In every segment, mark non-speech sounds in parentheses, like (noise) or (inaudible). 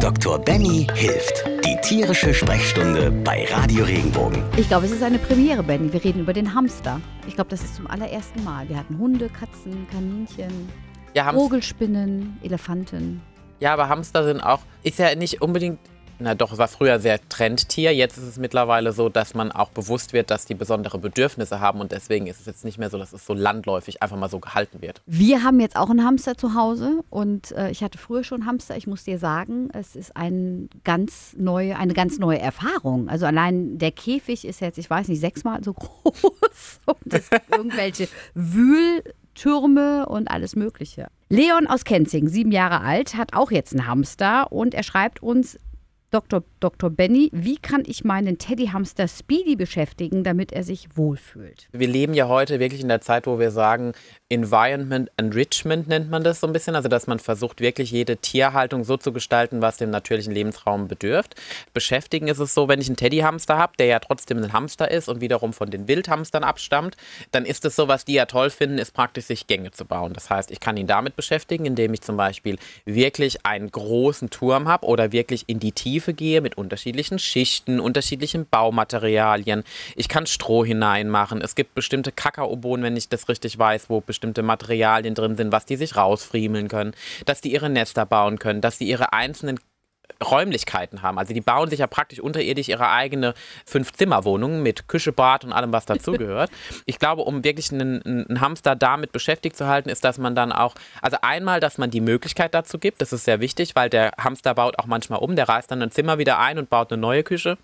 Dr. Benny hilft. Die tierische Sprechstunde bei Radio Regenbogen. Ich glaube, es ist eine Premiere, Benny. Wir reden über den Hamster. Ich glaube, das ist zum allerersten Mal. Wir hatten Hunde, Katzen, Kaninchen, Ja, Vogelspinnen, Elefanten. ja, aber Hamster sind auch, ist ja nicht unbedingt, na doch, es war früher sehr Trendtier. Jetzt ist es mittlerweile so, dass man auch bewusst wird, dass die besondere Bedürfnisse haben und deswegen ist es jetzt nicht mehr so, dass es so landläufig einfach mal so gehalten wird. Wir haben jetzt auch einen Hamster zu Hause und äh, ich hatte früher schon Hamster. Ich muss dir sagen, es ist ein ganz neue, eine ganz neue Erfahrung. Also allein der Käfig ist jetzt, ich weiß nicht, sechsmal so (laughs) groß und es gibt (laughs) irgendwelche Wühltürme und alles Mögliche. Leon aus Kenzing, sieben Jahre alt, hat auch jetzt einen Hamster und er schreibt uns, Dr. Dr. Benny, wie kann ich meinen Teddyhamster Speedy beschäftigen, damit er sich wohlfühlt? Wir leben ja heute wirklich in der Zeit, wo wir sagen, Environment Enrichment nennt man das so ein bisschen. Also, dass man versucht, wirklich jede Tierhaltung so zu gestalten, was dem natürlichen Lebensraum bedürft. Beschäftigen ist es so, wenn ich einen Teddyhamster habe, der ja trotzdem ein Hamster ist und wiederum von den Wildhamstern abstammt, dann ist es so, was die ja toll finden, ist praktisch sich Gänge zu bauen. Das heißt, ich kann ihn damit beschäftigen, indem ich zum Beispiel wirklich einen großen Turm habe oder wirklich in die Tiefe gehe mit unterschiedlichen Schichten, unterschiedlichen Baumaterialien. Ich kann Stroh hineinmachen. Es gibt bestimmte Kakaobohnen, wenn ich das richtig weiß, wo bestimmte Materialien drin sind, was die sich rausfriemeln können, dass die ihre Nester bauen können, dass die ihre einzelnen Räumlichkeiten haben. Also die bauen sich ja praktisch unterirdisch ihre eigene Fünf-Zimmer-Wohnung mit Küche, Bad und allem, was dazugehört. (laughs) ich glaube, um wirklich einen, einen Hamster damit beschäftigt zu halten, ist, dass man dann auch, also einmal, dass man die Möglichkeit dazu gibt, das ist sehr wichtig, weil der Hamster baut auch manchmal um, der reißt dann ein Zimmer wieder ein und baut eine neue Küche.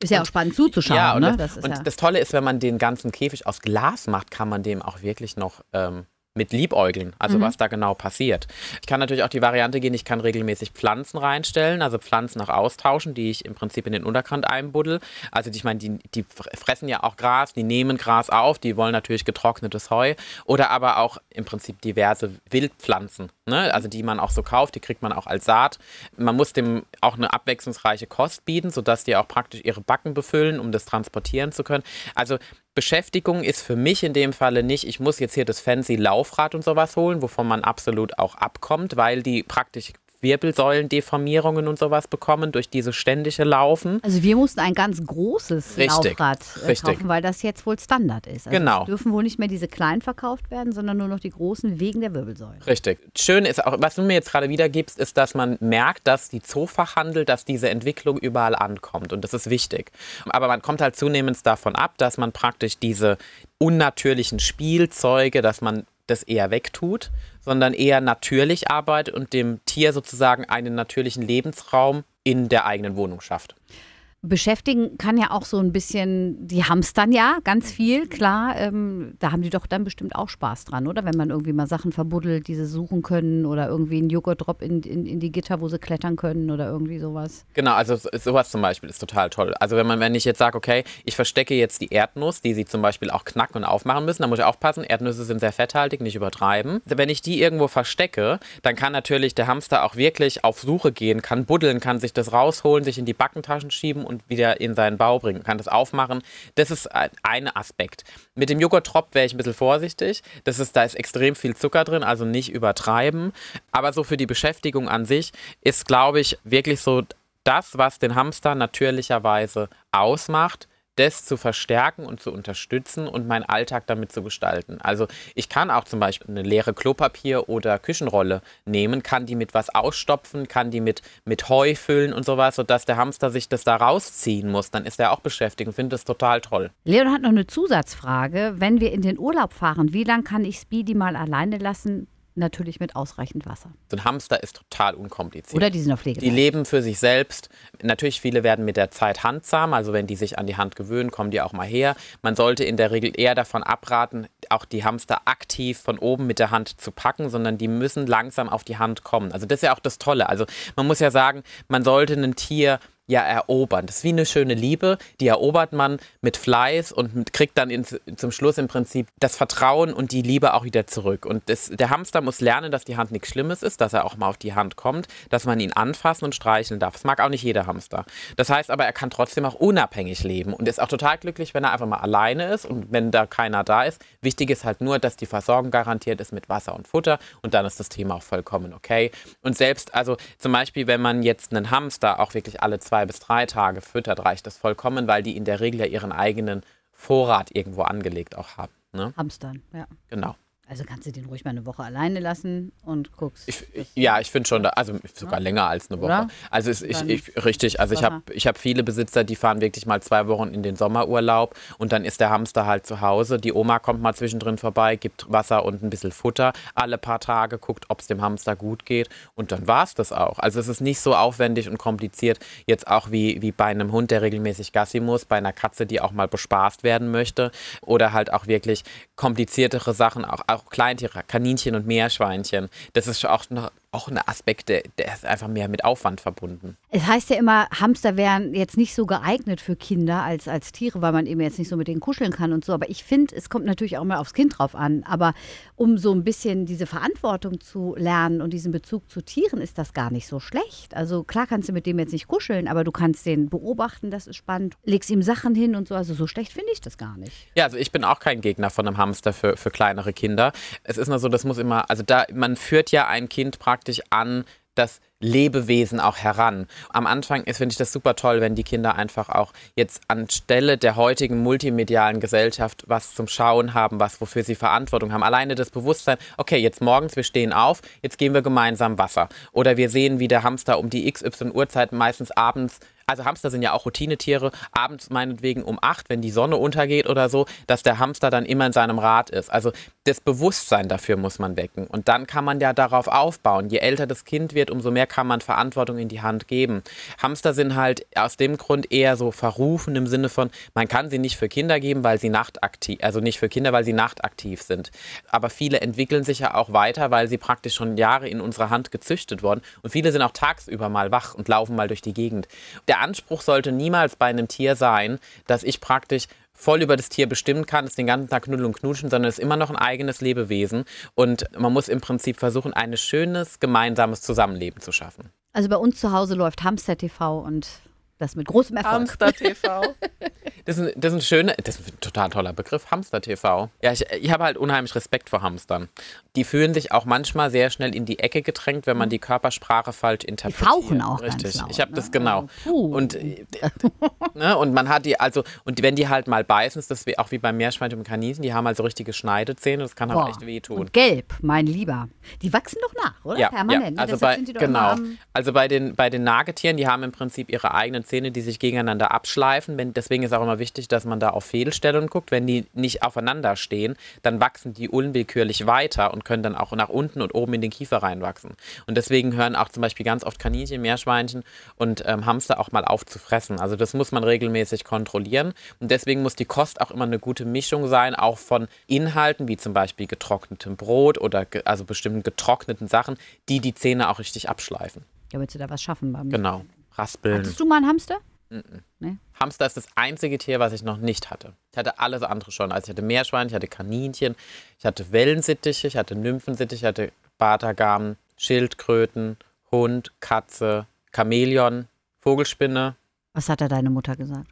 Ist ja auch spannend zuzuschauen. Ja, und, ne? das, und ja das Tolle ist, wenn man den ganzen Käfig aus Glas macht, kann man dem auch wirklich noch ähm, mit liebäugeln, also Mhm. was da genau passiert. Ich kann natürlich auch die Variante gehen, ich kann regelmäßig Pflanzen reinstellen, also Pflanzen auch austauschen, die ich im Prinzip in den Untergrund einbuddel. Also ich meine, die, die fressen ja auch Gras, die nehmen Gras auf, die wollen natürlich getrocknetes Heu oder aber auch im Prinzip diverse Wildpflanzen, ne? also die man auch so kauft, die kriegt man auch als Saat. Man muss dem auch eine abwechslungsreiche Kost bieten, sodass die auch praktisch ihre Backen befüllen, um das transportieren zu können. Also Beschäftigung ist für mich in dem Falle nicht, ich muss jetzt hier das fancy Laufrad und sowas holen, wovon man absolut auch abkommt, weil die praktisch Wirbelsäulendeformierungen und sowas bekommen durch diese ständige Laufen. Also wir mussten ein ganz großes Richtig, Laufrad äh, richtig. kaufen, weil das jetzt wohl Standard ist. Also Genau. Es dürfen wohl nicht mehr diese kleinen verkauft werden, sondern nur noch die großen wegen der Wirbelsäule. Richtig. Schön ist auch, was du mir jetzt gerade wiedergibst, ist, dass man merkt, dass die Zoofachhandel, dass diese Entwicklung überall ankommt. Und das ist wichtig. Aber man kommt halt zunehmend davon ab, dass man praktisch diese unnatürlichen Spielzeuge, dass man das eher wegtut, sondern eher natürlich arbeitet und dem Tier sozusagen einen natürlichen Lebensraum in der eigenen Wohnung schafft. Beschäftigen kann ja auch so ein bisschen, die hamstern ja ganz viel, klar. Ähm, da haben die doch dann bestimmt auch Spaß dran, oder? Wenn man irgendwie mal Sachen verbuddelt, die sie suchen können oder irgendwie einen Joghurtdrop in, in, in die Gitter, wo sie klettern können oder irgendwie sowas. Genau, also so- sowas zum Beispiel ist total toll. Also wenn man, wenn ich jetzt sage, okay, ich verstecke jetzt die Erdnuss, die sie zum Beispiel auch knacken und aufmachen müssen, dann muss ich aufpassen, Erdnüsse sind sehr fetthaltig, nicht übertreiben. Wenn ich die irgendwo verstecke, dann kann natürlich der Hamster auch wirklich auf Suche gehen, kann buddeln, kann sich das rausholen, sich in die Backentaschen schieben und wieder in seinen Bau bringen, kann das aufmachen. Das ist ein Aspekt. Mit dem Joghurt-Trop wäre ich ein bisschen vorsichtig. Das ist, da ist extrem viel Zucker drin, also nicht übertreiben. Aber so für die Beschäftigung an sich ist, glaube ich, wirklich so das, was den Hamster natürlicherweise ausmacht, das zu verstärken und zu unterstützen und meinen Alltag damit zu gestalten. Also ich kann auch zum Beispiel eine leere Klopapier- oder Küchenrolle nehmen, kann die mit was ausstopfen, kann die mit, mit Heu füllen und sowas, sodass der Hamster sich das da rausziehen muss. Dann ist er auch beschäftigt und findet das total toll. Leon hat noch eine Zusatzfrage. Wenn wir in den Urlaub fahren, wie lange kann ich Speedy mal alleine lassen? Natürlich mit ausreichend Wasser. So ein Hamster ist total unkompliziert. Oder die sind auf Die Pflege. leben für sich selbst. Natürlich, viele werden mit der Zeit handsam. Also wenn die sich an die Hand gewöhnen, kommen die auch mal her. Man sollte in der Regel eher davon abraten, auch die Hamster aktiv von oben mit der Hand zu packen, sondern die müssen langsam auf die Hand kommen. Also das ist ja auch das Tolle. Also man muss ja sagen, man sollte ein Tier ja erobern. Das ist wie eine schöne Liebe, die erobert man mit Fleiß und mit, kriegt dann ins, zum Schluss im Prinzip das Vertrauen und die Liebe auch wieder zurück. Und das, der Hamster muss lernen, dass die Hand nichts Schlimmes ist, dass er auch mal auf die Hand kommt, dass man ihn anfassen und streicheln darf. Das mag auch nicht jeder Hamster. Das heißt aber, er kann trotzdem auch unabhängig leben und ist auch total glücklich, wenn er einfach mal alleine ist und wenn da keiner da ist. Wichtig ist halt nur, dass die Versorgung garantiert ist mit Wasser und Futter und dann ist das Thema auch vollkommen okay. Und selbst, also zum Beispiel, wenn man jetzt einen Hamster auch wirklich alle zwei bis drei Tage füttert, reicht das vollkommen, weil die in der Regel ja ihren eigenen Vorrat irgendwo angelegt auch haben. Ne? Hamstern, ja. Genau. Also kannst du den ruhig mal eine Woche alleine lassen und guckst. Ich, ich, ja, ich finde schon, also sogar ja. länger als eine Woche. Oder? Also es, ich, ich, richtig, also ich habe ich hab viele Besitzer, die fahren wirklich mal zwei Wochen in den Sommerurlaub und dann ist der Hamster halt zu Hause. Die Oma kommt mal zwischendrin vorbei, gibt Wasser und ein bisschen Futter alle paar Tage, guckt, ob es dem Hamster gut geht und dann war es das auch. Also es ist nicht so aufwendig und kompliziert, jetzt auch wie, wie bei einem Hund, der regelmäßig Gassi muss, bei einer Katze, die auch mal bespaßt werden möchte oder halt auch wirklich kompliziertere Sachen, auch, auch Kleintiere, Kaninchen und Meerschweinchen. Das ist auch noch auch ein Aspekt, der, der, ist einfach mehr mit Aufwand verbunden. Es heißt ja immer, Hamster wären jetzt nicht so geeignet für Kinder als, als Tiere, weil man eben jetzt nicht so mit denen kuscheln kann und so. Aber ich finde, es kommt natürlich auch mal aufs Kind drauf an. Aber um so ein bisschen diese Verantwortung zu lernen und diesen Bezug zu Tieren, ist das gar nicht so schlecht. Also klar kannst du mit dem jetzt nicht kuscheln, aber du kannst den beobachten, das ist spannend. Legst ihm Sachen hin und so. Also so schlecht finde ich das gar nicht. Ja, also ich bin auch kein Gegner von einem Hamster für, für kleinere Kinder. Es ist nur so, das muss immer, also da, man führt ja ein Kind praktisch praktisch an das Lebewesen auch heran. Am Anfang ist, finde ich das super toll, wenn die Kinder einfach auch jetzt anstelle der heutigen multimedialen Gesellschaft was zum Schauen haben, was wofür sie Verantwortung haben. Alleine das Bewusstsein, okay, jetzt morgens, wir stehen auf, jetzt gehen wir gemeinsam Wasser. Oder wir sehen, wie der Hamster um die XY Uhrzeit meistens abends also Hamster sind ja auch Routinetiere, abends meinetwegen um acht, wenn die Sonne untergeht oder so, dass der Hamster dann immer in seinem Rad ist. Also das Bewusstsein dafür muss man wecken. Und dann kann man ja darauf aufbauen. Je älter das Kind wird, umso mehr kann man Verantwortung in die Hand geben. Hamster sind halt aus dem Grund eher so verrufen im Sinne von, man kann sie nicht für Kinder geben, weil sie nachtaktiv, also nicht für Kinder, weil sie nachtaktiv sind. Aber viele entwickeln sich ja auch weiter, weil sie praktisch schon Jahre in unserer Hand gezüchtet wurden. Und viele sind auch tagsüber mal wach und laufen mal durch die Gegend. Der Anspruch sollte niemals bei einem Tier sein, dass ich praktisch voll über das Tier bestimmen kann, es den ganzen Tag knuddeln und knutschen, sondern es ist immer noch ein eigenes Lebewesen. Und man muss im Prinzip versuchen, ein schönes gemeinsames Zusammenleben zu schaffen. Also bei uns zu Hause läuft Hamster TV und das mit großem Erfolg. Hamster TV. (laughs) Das ist, ein, das ist ein schöner, das ist ein total toller Begriff, Hamster TV. Ja, ich, ich habe halt unheimlich Respekt vor Hamstern. Die fühlen sich auch manchmal sehr schnell in die Ecke gedrängt, wenn man die Körpersprache falsch interpretiert. Die fauchen auch Richtig. ganz laut, ich habe ne? das genau. Puh. Und, (laughs) ne, und man hat die, also, und wenn die halt mal beißen, ist das wie, auch wie beim Meerschweinchen und Kaninchen, die haben also richtige Schneidezähne, das kann halt Boah. echt wehtun. Und gelb, mein Lieber. Die wachsen doch nach, oder? Ja, Permanent. ja. Also, Deshalb bei, sind die doch genau. also bei den, bei den Nagetieren, die haben im Prinzip ihre eigenen Zähne, die sich gegeneinander abschleifen. Wenn, deswegen ist auch immer wichtig, dass man da auf Fehlstellungen guckt. Wenn die nicht aufeinander stehen, dann wachsen die unwillkürlich weiter und können dann auch nach unten und oben in den Kiefer reinwachsen. Und deswegen hören auch zum Beispiel ganz oft Kaninchen, Meerschweinchen und ähm, Hamster auch mal auf zu fressen. Also das muss man regelmäßig kontrollieren. Und deswegen muss die Kost auch immer eine gute Mischung sein, auch von Inhalten, wie zum Beispiel getrocknetem Brot oder ge also bestimmten getrockneten Sachen, die die Zähne auch richtig abschleifen. Ja, willst du da was schaffen beim Genau. Raspeln. Hattest du mal einen Hamster? Hamster ist das einzige Tier, was ich noch nicht hatte. Ich hatte alles andere schon. Also ich hatte Meerschwein, ich hatte Kaninchen, ich hatte Wellensittiche, ich hatte Nymphensittiche, ich hatte Bartagamen, Schildkröten, Hund, Katze, Chamäleon, Vogelspinne. Was hat da deine Mutter gesagt?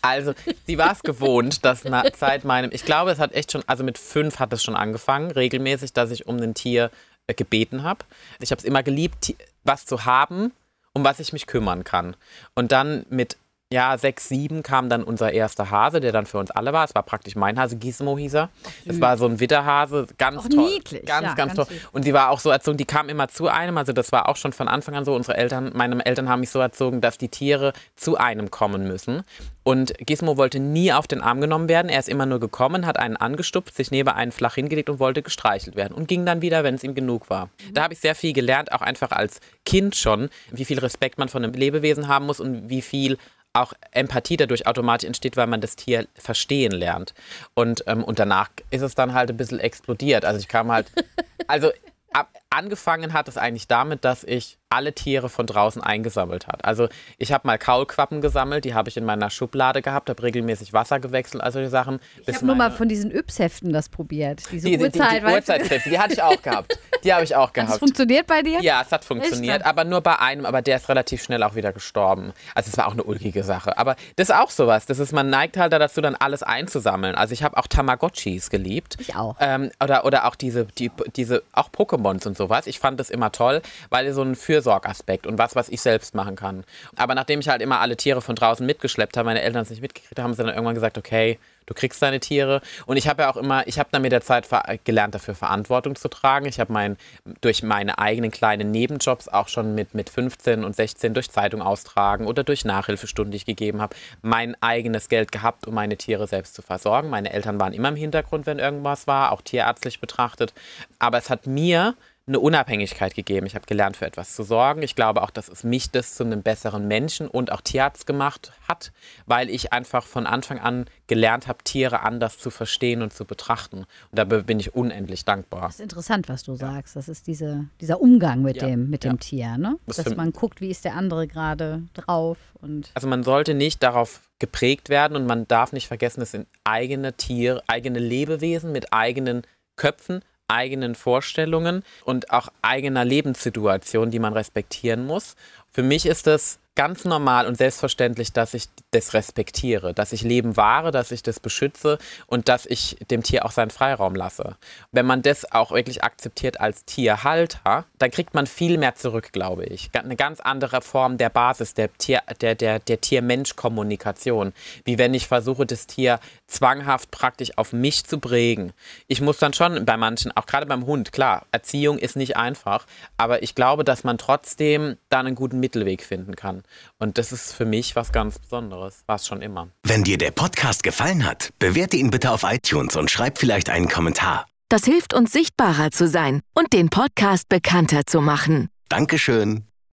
Also, sie war es gewohnt, (laughs) dass seit meinem, ich glaube, es hat echt schon, also mit fünf hat es schon angefangen, regelmäßig, dass ich um ein Tier äh, gebeten habe. Ich habe es immer geliebt, was zu haben, um was ich mich kümmern kann. Und dann mit ja, sechs, sieben kam dann unser erster Hase, der dann für uns alle war. Es war praktisch mein Hase, Gizmo hieß er. Es war so ein Witterhase, ganz Auch toll. niedlich, Ganz, ja, ganz, ganz toll. süß. Und sie war auch so erzogen, die kam immer zu einem. Also das war auch schon von Anfang an so. Unsere Eltern, meine Eltern haben mich so erzogen, dass die Tiere zu einem kommen müssen. Und Gizmo wollte nie auf den Arm genommen werden. Er ist immer nur gekommen, hat einen angestupft, sich neben einen flach hingelegt und wollte gestreichelt werden. Und ging dann wieder, wenn es ihm genug war. Da habe ich sehr viel gelernt, auch einfach als Kind schon, wie viel Respekt man von einem Lebewesen haben muss und wie viel auch Empathie dadurch automatisch entsteht, weil man das Tier verstehen lernt. Und, ähm, und danach ist es dann halt ein bisschen explodiert. Also ich kam halt, (laughs) also ab, angefangen hat es eigentlich damit, dass ich alle Tiere von draußen eingesammelt hat. Also ich habe mal Kaulquappen gesammelt, die habe ich in meiner Schublade gehabt, habe regelmäßig Wasser gewechselt, also die Sachen. Ich habe nur mal von diesen Yps-Heften das probiert. Diese die, Uhrzeit, die, die Uhrzeithefte, die hatte ich auch gehabt. (laughs) Die habe ich auch gehabt. Hat das funktioniert bei dir? Ja, es hat funktioniert, aber nur bei einem, aber der ist relativ schnell auch wieder gestorben. Also es war auch eine ulkige Sache. Aber das ist auch sowas. Das ist, man neigt halt dazu, dann alles einzusammeln. Also ich habe auch Tamagotchis geliebt. Ich auch. Ähm, oder, oder auch diese, die, diese, auch Pokémons und sowas. Ich fand das immer toll, weil so ein Fürsorgaspekt und was, was ich selbst machen kann. Aber nachdem ich halt immer alle Tiere von draußen mitgeschleppt habe, meine Eltern es nicht mitgekriegt haben, haben sie dann irgendwann gesagt, okay, du kriegst deine Tiere. Und ich habe ja auch immer, ich habe dann mit der Zeit gelernt, dafür Verantwortung zu tragen. Ich habe mein, durch meine eigenen kleinen Nebenjobs auch schon mit, mit 15 und 16 durch Zeitung austragen oder durch Nachhilfestunden, die ich gegeben habe, mein eigenes Geld gehabt, um meine Tiere selbst zu versorgen. Meine Eltern waren immer im Hintergrund, wenn irgendwas war, auch tierärztlich betrachtet. Aber es hat mir eine Unabhängigkeit gegeben. Ich habe gelernt, für etwas zu sorgen. Ich glaube auch, dass es mich das zu einem besseren Menschen und auch Tierarzt gemacht hat, weil ich einfach von Anfang an gelernt habe, Tiere anders zu verstehen und zu betrachten. Und da bin ich unendlich dankbar. Das ist interessant, was du sagst. Das ist diese, dieser Umgang mit, ja. dem, mit ja. dem Tier, ne? Das dass man guckt, wie ist der andere gerade drauf. Und also man sollte nicht darauf geprägt werden und man darf nicht vergessen, es sind eigene Tiere, eigene Lebewesen mit eigenen Köpfen, eigenen Vorstellungen und auch eigener Lebenssituation, die man respektieren muss. Für mich ist es ganz normal und selbstverständlich, dass ich das respektiere, dass ich Leben wahre, dass ich das beschütze und dass ich dem Tier auch seinen Freiraum lasse. Wenn man das auch wirklich akzeptiert als Tierhalter, dann kriegt man viel mehr zurück, glaube ich. Eine ganz andere Form der Basis der Tier, der, der, der Tier-Mensch-Kommunikation. Wie wenn ich versuche, das Tier zwanghaft praktisch auf mich zu prägen. Ich muss dann schon bei manchen, auch gerade beim Hund, klar, Erziehung ist nicht einfach, aber ich glaube, dass man trotzdem da einen guten Mittelweg finden kann. Und das ist für mich was ganz Besonderes. War es schon immer. Wenn dir der Podcast gefallen hat, bewerte ihn bitte auf iTunes und schreib vielleicht einen Kommentar. Das hilft uns sichtbarer zu sein und den Podcast bekannter zu machen. Dankeschön.